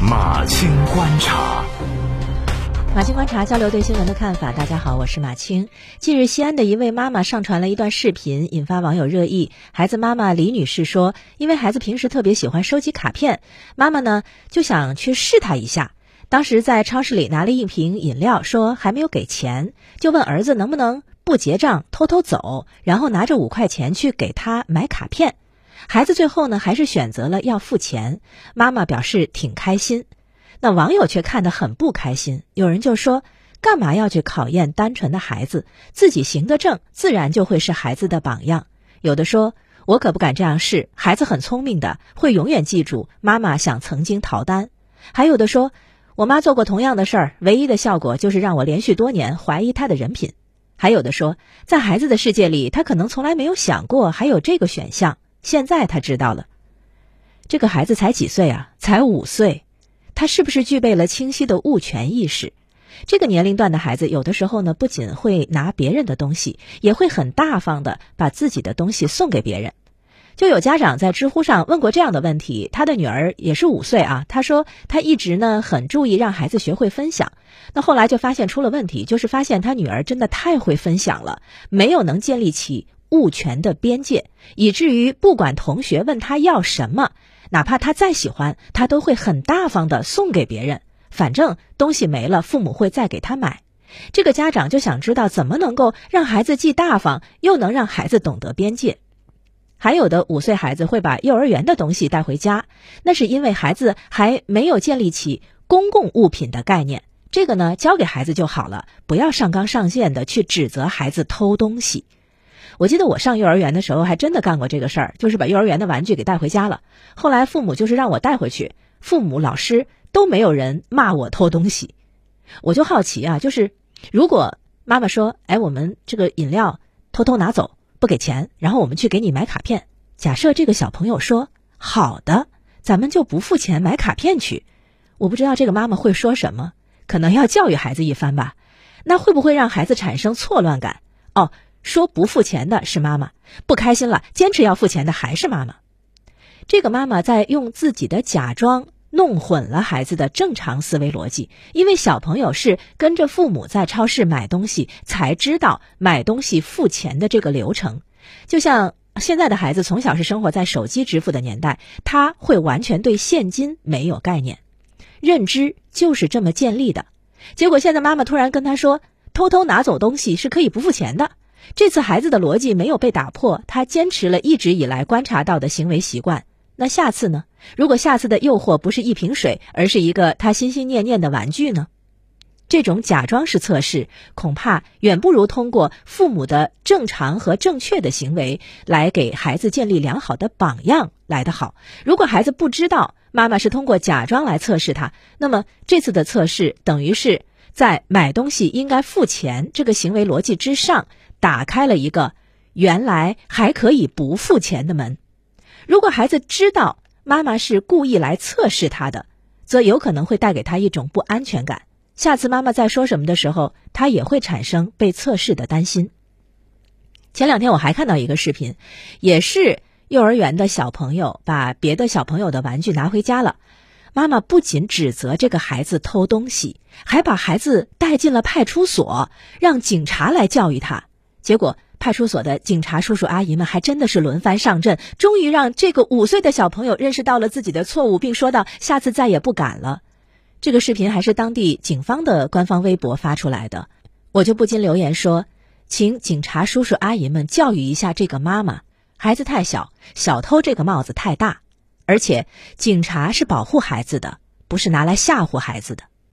马青观察，马青观察交流对新闻的看法。大家好，我是马青。近日，西安的一位妈妈上传了一段视频，引发网友热议。孩子妈妈李女士说，因为孩子平时特别喜欢收集卡片，妈妈呢就想去试他一下。当时在超市里拿了一瓶饮料，说还没有给钱，就问儿子能不能不结账偷偷走，然后拿着五块钱去给他买卡片。孩子最后呢，还是选择了要付钱。妈妈表示挺开心，那网友却看得很不开心。有人就说：“干嘛要去考验单纯的孩子？自己行得正，自然就会是孩子的榜样。”有的说：“我可不敢这样试，孩子很聪明的，会永远记住妈妈想曾经逃单。”还有的说：“我妈做过同样的事儿，唯一的效果就是让我连续多年怀疑她的人品。”还有的说：“在孩子的世界里，他可能从来没有想过还有这个选项。”现在他知道了，这个孩子才几岁啊？才五岁，他是不是具备了清晰的物权意识？这个年龄段的孩子，有的时候呢，不仅会拿别人的东西，也会很大方的把自己的东西送给别人。就有家长在知乎上问过这样的问题：他的女儿也是五岁啊，他说他一直呢很注意让孩子学会分享，那后来就发现出了问题，就是发现他女儿真的太会分享了，没有能建立起。物权的边界，以至于不管同学问他要什么，哪怕他再喜欢，他都会很大方的送给别人。反正东西没了，父母会再给他买。这个家长就想知道，怎么能够让孩子既大方，又能让孩子懂得边界？还有的五岁孩子会把幼儿园的东西带回家，那是因为孩子还没有建立起公共物品的概念。这个呢，交给孩子就好了，不要上纲上线的去指责孩子偷东西。我记得我上幼儿园的时候，还真的干过这个事儿，就是把幼儿园的玩具给带回家了。后来父母就是让我带回去，父母、老师都没有人骂我偷东西。我就好奇啊，就是如果妈妈说：“哎，我们这个饮料偷偷拿走，不给钱，然后我们去给你买卡片。”假设这个小朋友说：“好的，咱们就不付钱买卡片去。”我不知道这个妈妈会说什么，可能要教育孩子一番吧。那会不会让孩子产生错乱感？哦。说不付钱的是妈妈，不开心了，坚持要付钱的还是妈妈。这个妈妈在用自己的假装弄混了孩子的正常思维逻辑，因为小朋友是跟着父母在超市买东西才知道买东西付钱的这个流程。就像现在的孩子从小是生活在手机支付的年代，他会完全对现金没有概念，认知就是这么建立的。结果现在妈妈突然跟他说，偷偷拿走东西是可以不付钱的。这次孩子的逻辑没有被打破，他坚持了一直以来观察到的行为习惯。那下次呢？如果下次的诱惑不是一瓶水，而是一个他心心念念的玩具呢？这种假装式测试，恐怕远不如通过父母的正常和正确的行为来给孩子建立良好的榜样来得好。如果孩子不知道妈妈是通过假装来测试他，那么这次的测试等于是在买东西应该付钱这个行为逻辑之上。打开了一个原来还可以不付钱的门。如果孩子知道妈妈是故意来测试他的，则有可能会带给他一种不安全感。下次妈妈在说什么的时候，他也会产生被测试的担心。前两天我还看到一个视频，也是幼儿园的小朋友把别的小朋友的玩具拿回家了。妈妈不仅指责这个孩子偷东西，还把孩子带进了派出所，让警察来教育他。结果，派出所的警察叔叔阿姨们还真的是轮番上阵，终于让这个五岁的小朋友认识到了自己的错误，并说道：“下次再也不敢了。”这个视频还是当地警方的官方微博发出来的，我就不禁留言说：“请警察叔叔阿姨们教育一下这个妈妈，孩子太小，小偷这个帽子太大，而且警察是保护孩子的，不是拿来吓唬孩子的。”